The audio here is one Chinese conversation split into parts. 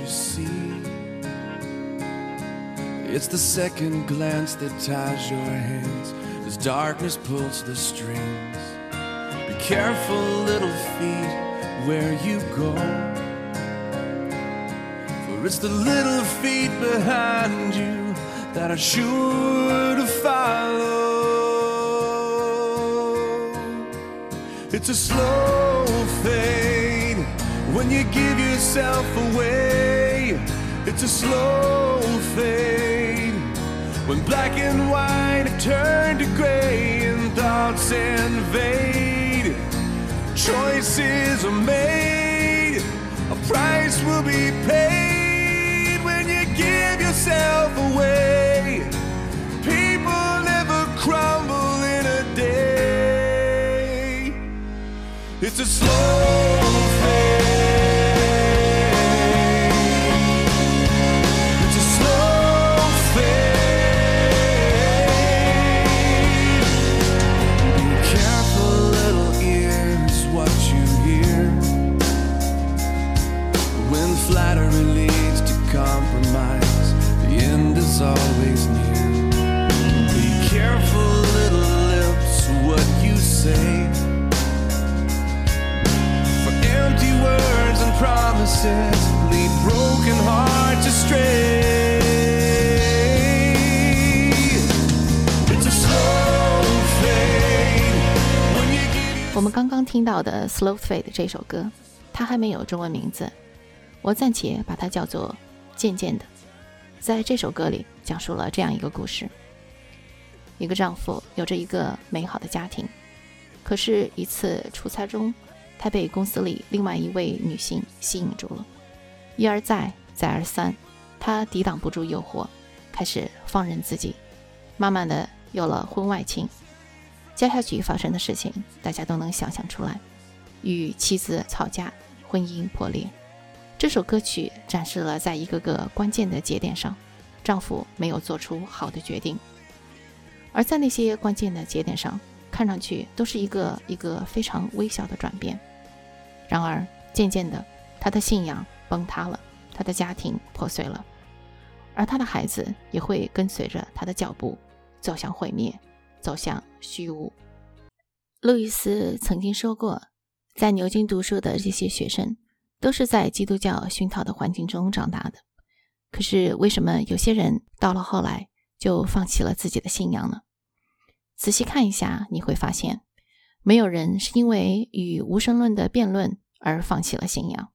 you see. It's the second glance that ties your hands as darkness pulls the strings. Be careful, little feet, where you go. For it's the little feet behind you that are sure to follow. It's a slow fade when you give yourself away. It's a slow fade when black and white have turned to gray and thoughts invade. Choices are made, a price will be paid when you give yourself away. People never crumble in a day. It's a slow promises lead broken heart astray. It's a slow fade. 我们刚刚听到的《Slow Fade》这首歌，它还没有中文名字，我暂且把它叫做《渐渐的》。在这首歌里，讲述了这样一个故事：一个丈夫有着一个美好的家庭，可是，一次出差中，他被公司里另外一位女性吸引住了。一而再，再而三，他抵挡不住诱惑，开始放任自己，慢慢的有了婚外情。接下去发生的事情，大家都能想象出来：与妻子吵架，婚姻破裂。这首歌曲展示了在一个个关键的节点上，丈夫没有做出好的决定，而在那些关键的节点上，看上去都是一个一个非常微小的转变。然而，渐渐的，他的信仰崩塌了，他的家庭破碎了，而他的孩子也会跟随着他的脚步走向毁灭，走向虚无。路易斯曾经说过，在牛津读书的这些学生都是在基督教熏陶的环境中长大的。可是，为什么有些人到了后来就放弃了自己的信仰呢？仔细看一下，你会发现，没有人是因为与无神论的辩论而放弃了信仰。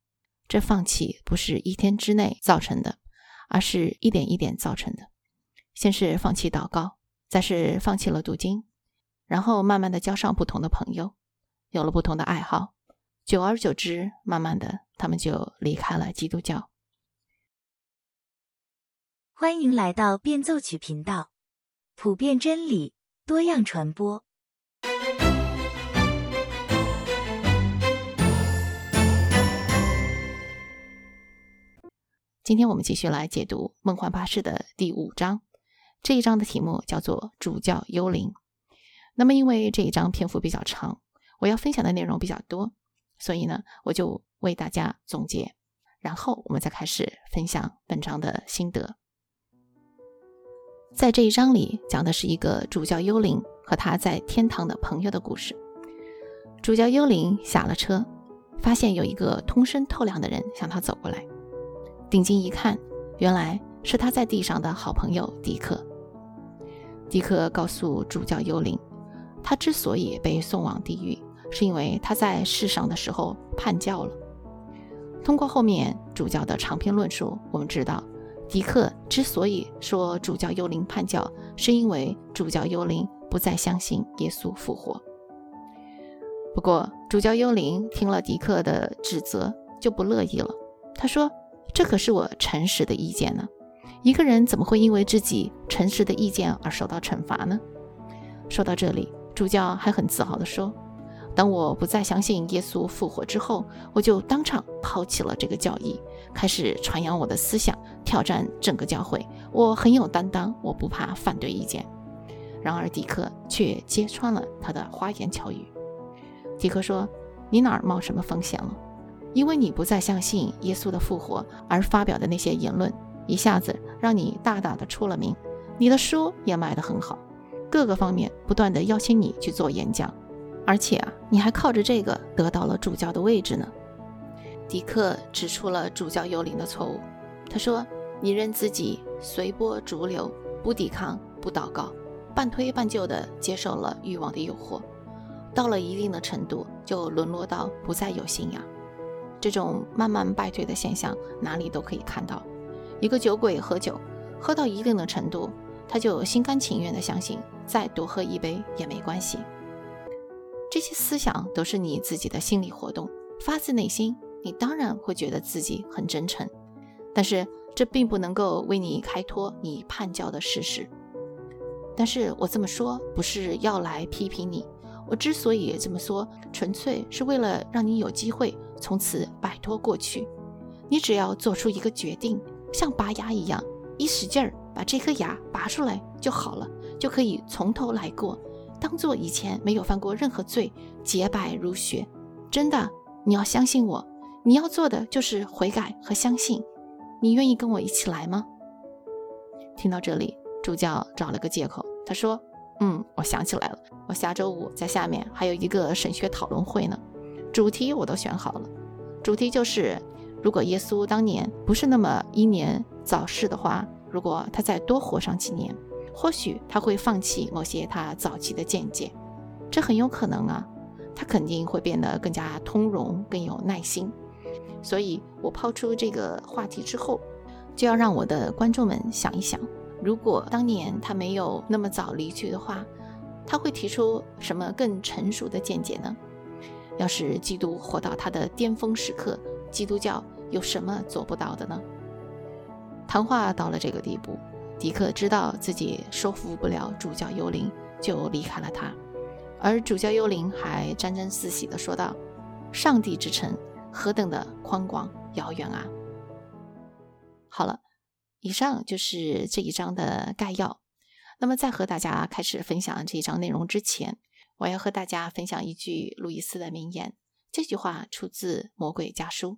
这放弃不是一天之内造成的，而是一点一点造成的。先是放弃祷告，再是放弃了读经，然后慢慢的交上不同的朋友，有了不同的爱好，久而久之，慢慢的他们就离开了基督教。欢迎来到变奏曲频道，普遍真理，多样传播。今天我们继续来解读《梦幻巴士》的第五章，这一章的题目叫做“主教幽灵”。那么，因为这一章篇幅比较长，我要分享的内容比较多，所以呢，我就为大家总结，然后我们再开始分享本章的心得。在这一章里，讲的是一个主教幽灵和他在天堂的朋友的故事。主教幽灵下了车，发现有一个通身透亮的人向他走过来。定睛一看，原来是他在地上的好朋友迪克。迪克告诉主教幽灵，他之所以被送往地狱，是因为他在世上的时候叛教了。通过后面主教的长篇论述，我们知道，迪克之所以说主教幽灵叛教，是因为主教幽灵不再相信耶稣复活。不过，主教幽灵听了迪克的指责，就不乐意了。他说。这可是我诚实的意见呢，一个人怎么会因为自己诚实的意见而受到惩罚呢？说到这里，主教还很自豪地说：“当我不再相信耶稣复活之后，我就当场抛弃了这个教义，开始传扬我的思想，挑战整个教会。我很有担当，我不怕反对意见。”然而，迪克却揭穿了他的花言巧语。迪克说：“你哪儿冒什么风险了？因为你不再相信耶稣的复活而发表的那些言论，一下子让你大大的出了名。你的书也卖得很好，各个方面不断的邀请你去做演讲，而且啊，你还靠着这个得到了主教的位置呢。迪克指出了主教幽灵的错误，他说：“你任自己随波逐流，不抵抗，不祷告，半推半就地接受了欲望的诱惑，到了一定的程度，就沦落到不再有信仰。”这种慢慢败退的现象，哪里都可以看到。一个酒鬼喝酒，喝到一定的程度，他就心甘情愿地相信，再多喝一杯也没关系。这些思想都是你自己的心理活动，发自内心，你当然会觉得自己很真诚。但是这并不能够为你开脱你叛教的事实。但是我这么说，不是要来批评你。我之所以这么说，纯粹是为了让你有机会从此摆脱过去。你只要做出一个决定，像拔牙一样，一使劲儿把这颗牙拔出来就好了，就可以从头来过，当做以前没有犯过任何罪，洁白如雪。真的，你要相信我。你要做的就是悔改和相信。你愿意跟我一起来吗？听到这里，主教找了个借口，他说。嗯，我想起来了，我下周五在下面还有一个神学讨论会呢，主题我都选好了，主题就是如果耶稣当年不是那么英年早逝的话，如果他再多活上几年，或许他会放弃某些他早期的见解，这很有可能啊，他肯定会变得更加通融，更有耐心。所以我抛出这个话题之后，就要让我的观众们想一想。如果当年他没有那么早离去的话，他会提出什么更成熟的见解呢？要是基督活到他的巅峰时刻，基督教有什么做不到的呢？谈话到了这个地步，迪克知道自己说服不了主教幽灵，就离开了他。而主教幽灵还沾沾自喜地说道：“上帝之城何等的宽广遥远啊！”好了。以上就是这一章的概要。那么，在和大家开始分享这一章内容之前，我要和大家分享一句路易斯的名言。这句话出自《魔鬼家书》：“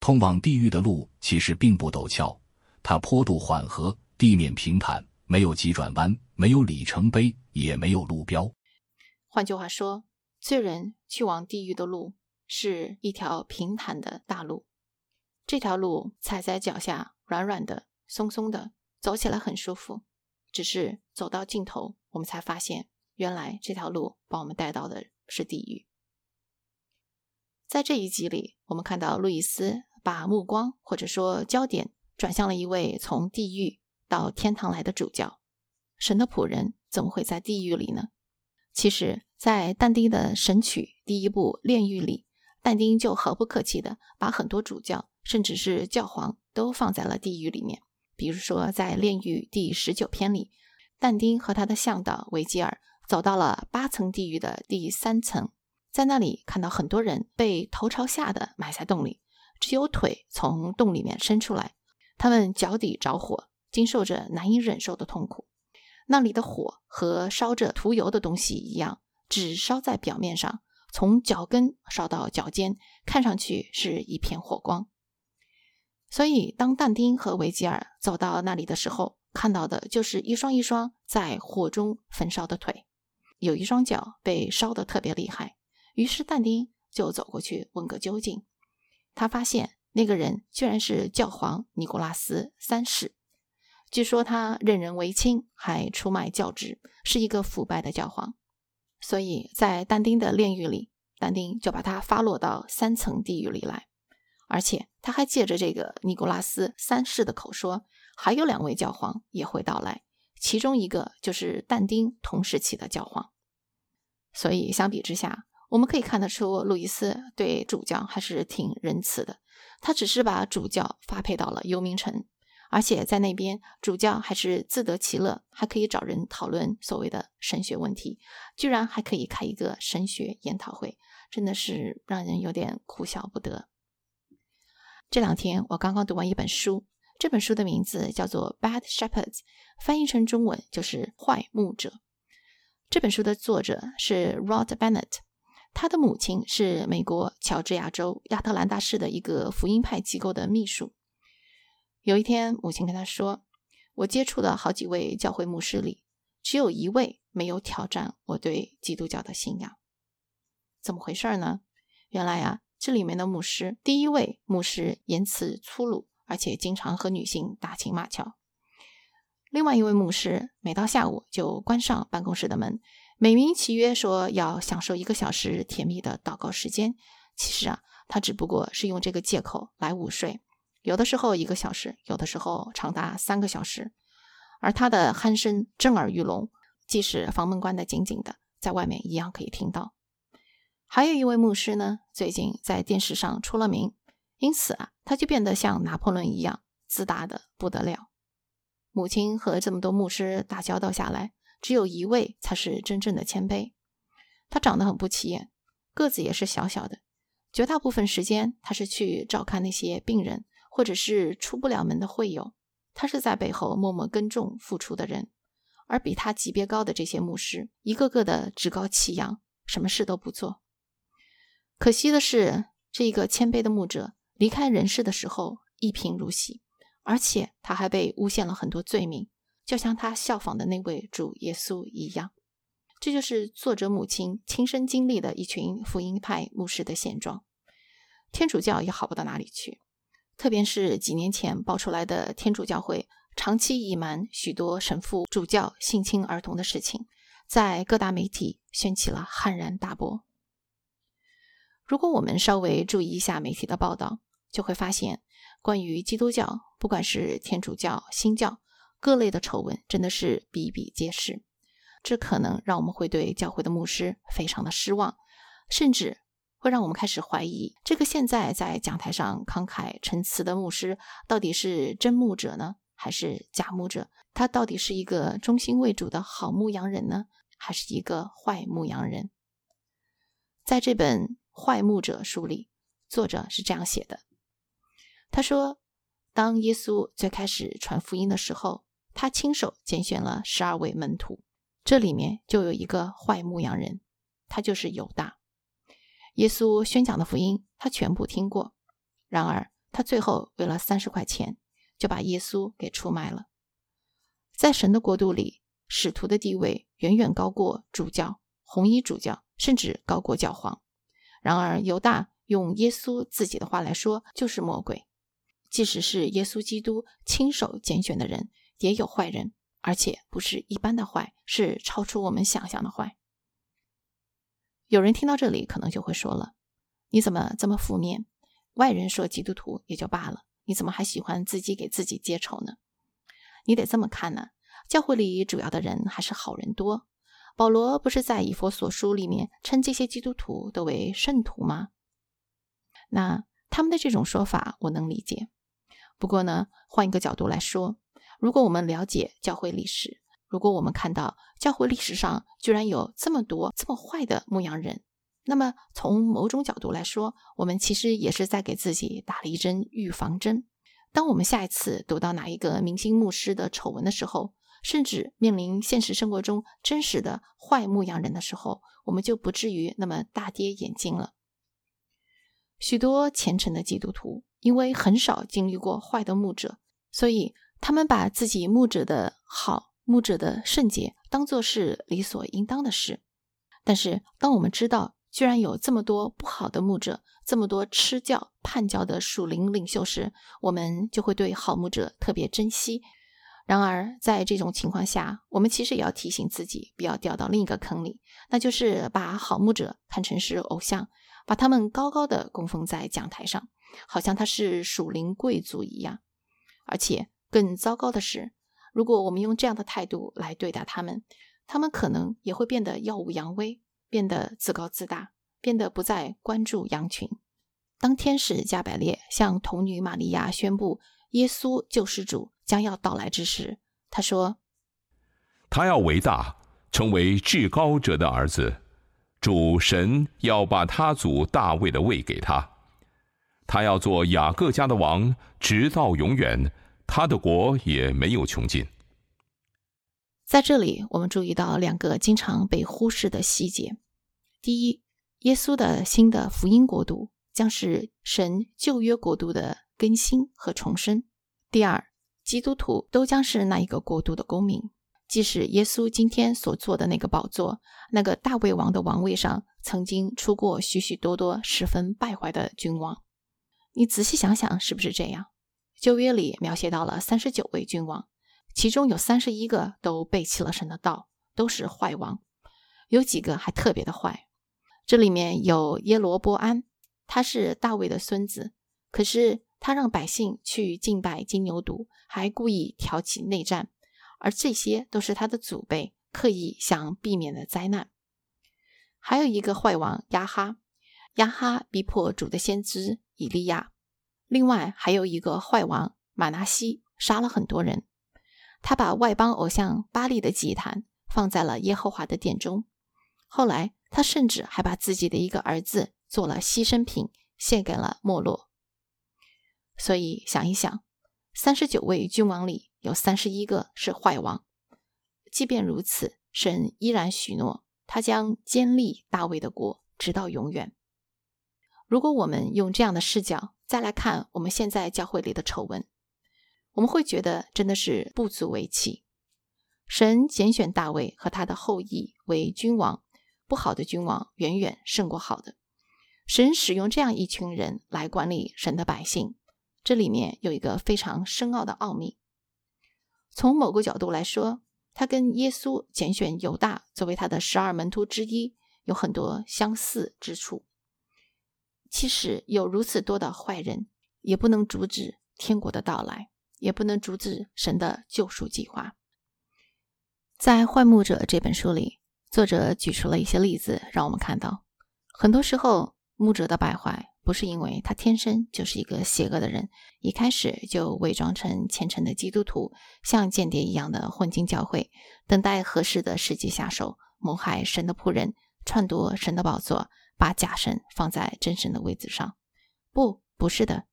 通往地狱的路其实并不陡峭，它坡度缓和，地面平坦，没有急转弯，没有里程碑，也没有路标。”换句话说，罪人去往地狱的路是一条平坦的大路，这条路踩在脚下。软软的、松松的，走起来很舒服。只是走到尽头，我们才发现，原来这条路把我们带到的是地狱。在这一集里，我们看到路易斯把目光或者说焦点转向了一位从地狱到天堂来的主教。神的仆人怎么会在地狱里呢？其实，在但丁的《神曲》第一部《炼狱》里，但丁就毫不客气地把很多主教，甚至是教皇。都放在了地狱里面。比如说，在《炼狱》第十九篇里，但丁和他的向导维吉尔走到了八层地狱的第三层，在那里看到很多人被头朝下的埋在洞里，只有腿从洞里面伸出来，他们脚底着火，经受着难以忍受的痛苦。那里的火和烧着涂油的东西一样，只烧在表面上，从脚跟烧到脚尖，看上去是一片火光。所以，当但丁和维吉尔走到那里的时候，看到的就是一双一双在火中焚烧的腿，有一双脚被烧得特别厉害。于是，但丁就走过去问个究竟。他发现那个人居然是教皇尼古拉斯三世。据说他任人唯亲，还出卖教职，是一个腐败的教皇。所以在但丁的炼狱里，但丁就把他发落到三层地狱里来。而且他还借着这个尼古拉斯三世的口说，还有两位教皇也会到来，其中一个就是但丁同时期的教皇。所以相比之下，我们可以看得出，路易斯对主教还是挺仁慈的。他只是把主教发配到了幽冥城，而且在那边主教还是自得其乐，还可以找人讨论所谓的神学问题，居然还可以开一个神学研讨会，真的是让人有点哭笑不得。这两天我刚刚读完一本书，这本书的名字叫做《Bad Shepherds》，翻译成中文就是“坏牧者”。这本书的作者是 Rod Bennett，他的母亲是美国乔治亚州亚特兰大市的一个福音派机构的秘书。有一天，母亲跟他说：“我接触的好几位教会牧师里，只有一位没有挑战我对基督教的信仰。怎么回事呢？原来啊，这里面的牧师，第一位牧师言辞粗鲁，而且经常和女性打情骂俏。另外一位牧师，每到下午就关上办公室的门。”美名其曰说要享受一个小时甜蜜的祷告时间，其实啊，他只不过是用这个借口来午睡，有的时候一个小时，有的时候长达三个小时，而他的鼾声震耳欲聋，即使房门关得紧紧的，在外面一样可以听到。还有一位牧师呢，最近在电视上出了名，因此啊，他就变得像拿破仑一样自大的不得了。母亲和这么多牧师打交道下来。只有一位才是真正的谦卑。他长得很不起眼，个子也是小小的。绝大部分时间，他是去照看那些病人，或者是出不了门的会友。他是在背后默默耕种、付出的人。而比他级别高的这些牧师，一个个的趾高气扬，什么事都不做。可惜的是，这个谦卑的牧者离开人世的时候一贫如洗，而且他还被诬陷了很多罪名。就像他效仿的那位主耶稣一样，这就是作者母亲亲身经历的一群福音派牧师的现状。天主教也好不到哪里去，特别是几年前爆出来的天主教会长期隐瞒许多神父主教性侵儿童的事情，在各大媒体掀起了撼然大波。如果我们稍微注意一下媒体的报道，就会发现，关于基督教，不管是天主教、新教。各类的丑闻真的是比比皆是，这可能让我们会对教会的牧师非常的失望，甚至会让我们开始怀疑这个现在在讲台上慷慨陈词的牧师到底是真牧者呢，还是假牧者？他到底是一个忠心为主的好牧羊人呢，还是一个坏牧羊人？在这本《坏牧者》书里，作者是这样写的：他说，当耶稣最开始传福音的时候。他亲手拣选了十二位门徒，这里面就有一个坏牧羊人，他就是犹大。耶稣宣讲的福音，他全部听过，然而他最后为了三十块钱，就把耶稣给出卖了。在神的国度里，使徒的地位远远高过主教、红衣主教，甚至高过教皇。然而犹大用耶稣自己的话来说，就是魔鬼。即使是耶稣基督亲手拣选的人。也有坏人，而且不是一般的坏，是超出我们想象的坏。有人听到这里，可能就会说了：“你怎么这么负面？外人说基督徒也就罢了，你怎么还喜欢自己给自己揭丑呢？”你得这么看呢。教会里主要的人还是好人多。保罗不是在以佛所书里面称这些基督徒都为圣徒吗？那他们的这种说法我能理解。不过呢，换一个角度来说。如果我们了解教会历史，如果我们看到教会历史上居然有这么多这么坏的牧羊人，那么从某种角度来说，我们其实也是在给自己打了一针预防针。当我们下一次读到哪一个明星牧师的丑闻的时候，甚至面临现实生活中真实的坏牧羊人的时候，我们就不至于那么大跌眼镜了。许多虔诚的基督徒因为很少经历过坏的牧者，所以。他们把自己牧者的好、牧者的圣洁当做是理所应当的事，但是当我们知道居然有这么多不好的牧者，这么多吃教叛教的属灵领袖时，我们就会对好牧者特别珍惜。然而，在这种情况下，我们其实也要提醒自己，不要掉到另一个坑里，那就是把好牧者看成是偶像，把他们高高的供奉在讲台上，好像他是属灵贵族一样，而且。更糟糕的是，如果我们用这样的态度来对待他们，他们可能也会变得耀武扬威，变得自高自大，变得不再关注羊群。当天使加百列向童女玛利亚宣布耶稣救世主将要到来之时，他说：“他要伟大，成为至高者的儿子，主神要把他祖大卫的位给他，他要做雅各家的王，直到永远。”他的国也没有穷尽。在这里，我们注意到两个经常被忽视的细节：第一，耶稣的新的福音国度将是神旧约国度的更新和重生。第二，基督徒都将是那一个国度的公民。即使耶稣今天所坐的那个宝座，那个大卫王的王位上，曾经出过许许多多十分败坏的君王。你仔细想想，是不是这样？旧约里描写到了三十九位君王，其中有三十一个都背弃了神的道，都是坏王。有几个还特别的坏。这里面有耶罗波安，他是大卫的孙子，可是他让百姓去敬拜金牛犊，还故意挑起内战。而这些都是他的祖辈刻意想避免的灾难。还有一个坏王亚哈，亚哈逼迫主的先知以利亚。另外还有一个坏王马拿西，杀了很多人。他把外邦偶像巴利的祭坛放在了耶和华的殿中。后来他甚至还把自己的一个儿子做了牺牲品，献给了莫洛。所以想一想，三十九位君王里。有三十一个是坏王，即便如此，神依然许诺，他将坚立大卫的国，直到永远。如果我们用这样的视角再来看我们现在教会里的丑闻，我们会觉得真的是不足为奇。神拣选大卫和他的后裔为君王，不好的君王远远胜过好的。神使用这样一群人来管理神的百姓，这里面有一个非常深奥的奥秘。从某个角度来说，他跟耶稣拣选犹大作为他的十二门徒之一有很多相似之处。即使有如此多的坏人，也不能阻止天国的到来，也不能阻止神的救赎计划。在《坏牧者》这本书里，作者举出了一些例子，让我们看到，很多时候牧者的败坏。不是因为他天生就是一个邪恶的人，一开始就伪装成虔诚的基督徒，像间谍一样的混进教会，等待合适的时机下手，谋害神的仆人，篡夺神的宝座，把假神放在真神的位子上。不，不是的。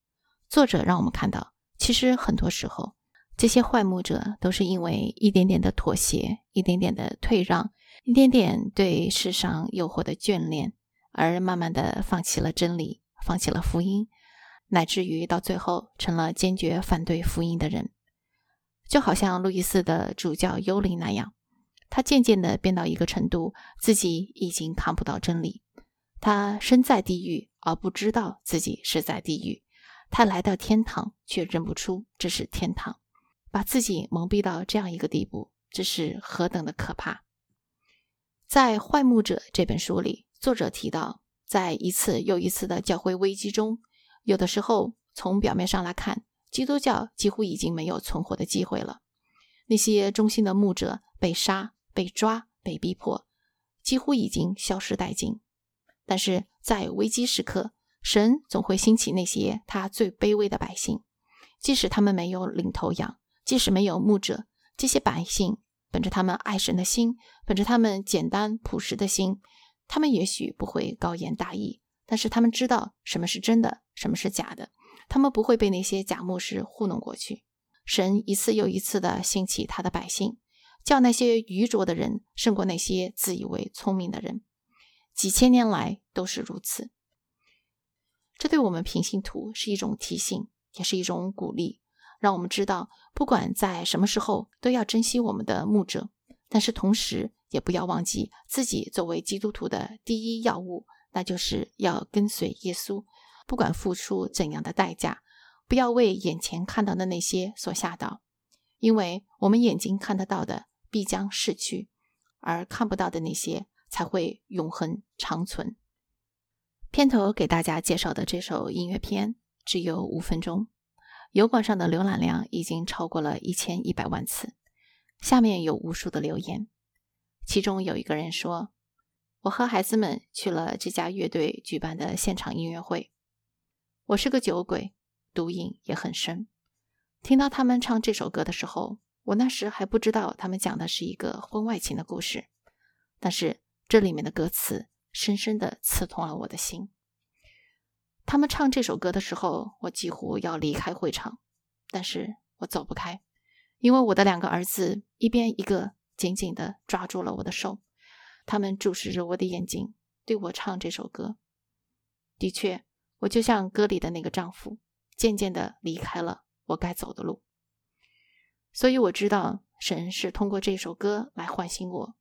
作者让我们看到，其实很多时候，这些坏牧者都是因为一点点的妥协，一点点的退让，一点点对世上诱惑的眷恋，而慢慢的放弃了真理。放弃了福音，乃至于到最后成了坚决反对福音的人，就好像路易斯的主教幽灵那样，他渐渐的变到一个程度，自己已经看不到真理。他身在地狱而不知道自己是在地狱，他来到天堂却认不出这是天堂，把自己蒙蔽到这样一个地步，这是何等的可怕！在《坏牧者》这本书里，作者提到。在一次又一次的教会危机中，有的时候从表面上来看，基督教几乎已经没有存活的机会了。那些忠心的牧者被杀、被抓、被逼迫，几乎已经消失殆尽。但是在危机时刻，神总会兴起那些他最卑微的百姓，即使他们没有领头羊，即使没有牧者，这些百姓本着他们爱神的心，本着他们简单朴实的心。他们也许不会高言大义，但是他们知道什么是真的，什么是假的。他们不会被那些假牧师糊弄过去。神一次又一次的兴起他的百姓，叫那些愚拙的人胜过那些自以为聪明的人。几千年来都是如此。这对我们平信徒是一种提醒，也是一种鼓励，让我们知道，不管在什么时候，都要珍惜我们的牧者。但是同时，也不要忘记自己作为基督徒的第一要务，那就是要跟随耶稣，不管付出怎样的代价，不要为眼前看到的那些所吓到，因为我们眼睛看得到的必将逝去，而看不到的那些才会永恒长存。片头给大家介绍的这首音乐片只有五分钟，油管上的浏览量已经超过了一千一百万次。下面有无数的留言，其中有一个人说：“我和孩子们去了这家乐队举办的现场音乐会。我是个酒鬼，毒瘾也很深。听到他们唱这首歌的时候，我那时还不知道他们讲的是一个婚外情的故事。但是这里面的歌词深深地刺痛了我的心。他们唱这首歌的时候，我几乎要离开会场，但是我走不开。”因为我的两个儿子一边一个紧紧地抓住了我的手，他们注视着我的眼睛，对我唱这首歌。的确，我就像歌里的那个丈夫，渐渐的离开了我该走的路。所以我知道，神是通过这首歌来唤醒我。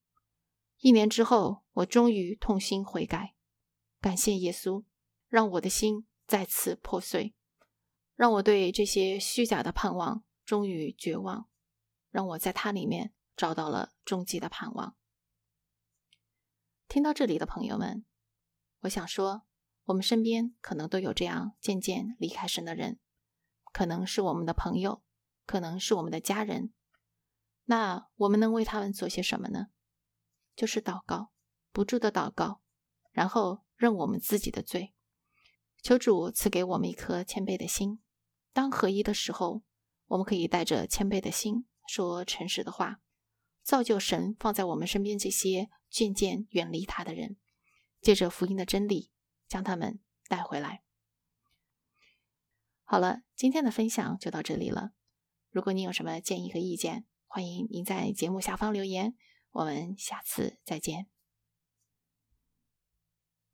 一年之后，我终于痛心悔改，感谢耶稣，让我的心再次破碎，让我对这些虚假的盼望终于绝望，让我在它里面找到了终极的盼望。听到这里的朋友们，我想说，我们身边可能都有这样渐渐离开神的人，可能是我们的朋友。可能是我们的家人，那我们能为他们做些什么呢？就是祷告，不住的祷告，然后认我们自己的罪，求主赐给我们一颗谦卑的心。当合一的时候，我们可以带着谦卑的心说诚实的话，造就神放在我们身边这些渐渐远离他的人，借着福音的真理将他们带回来。好了，今天的分享就到这里了。如果您有什么建议和意见，欢迎您在节目下方留言。我们下次再见。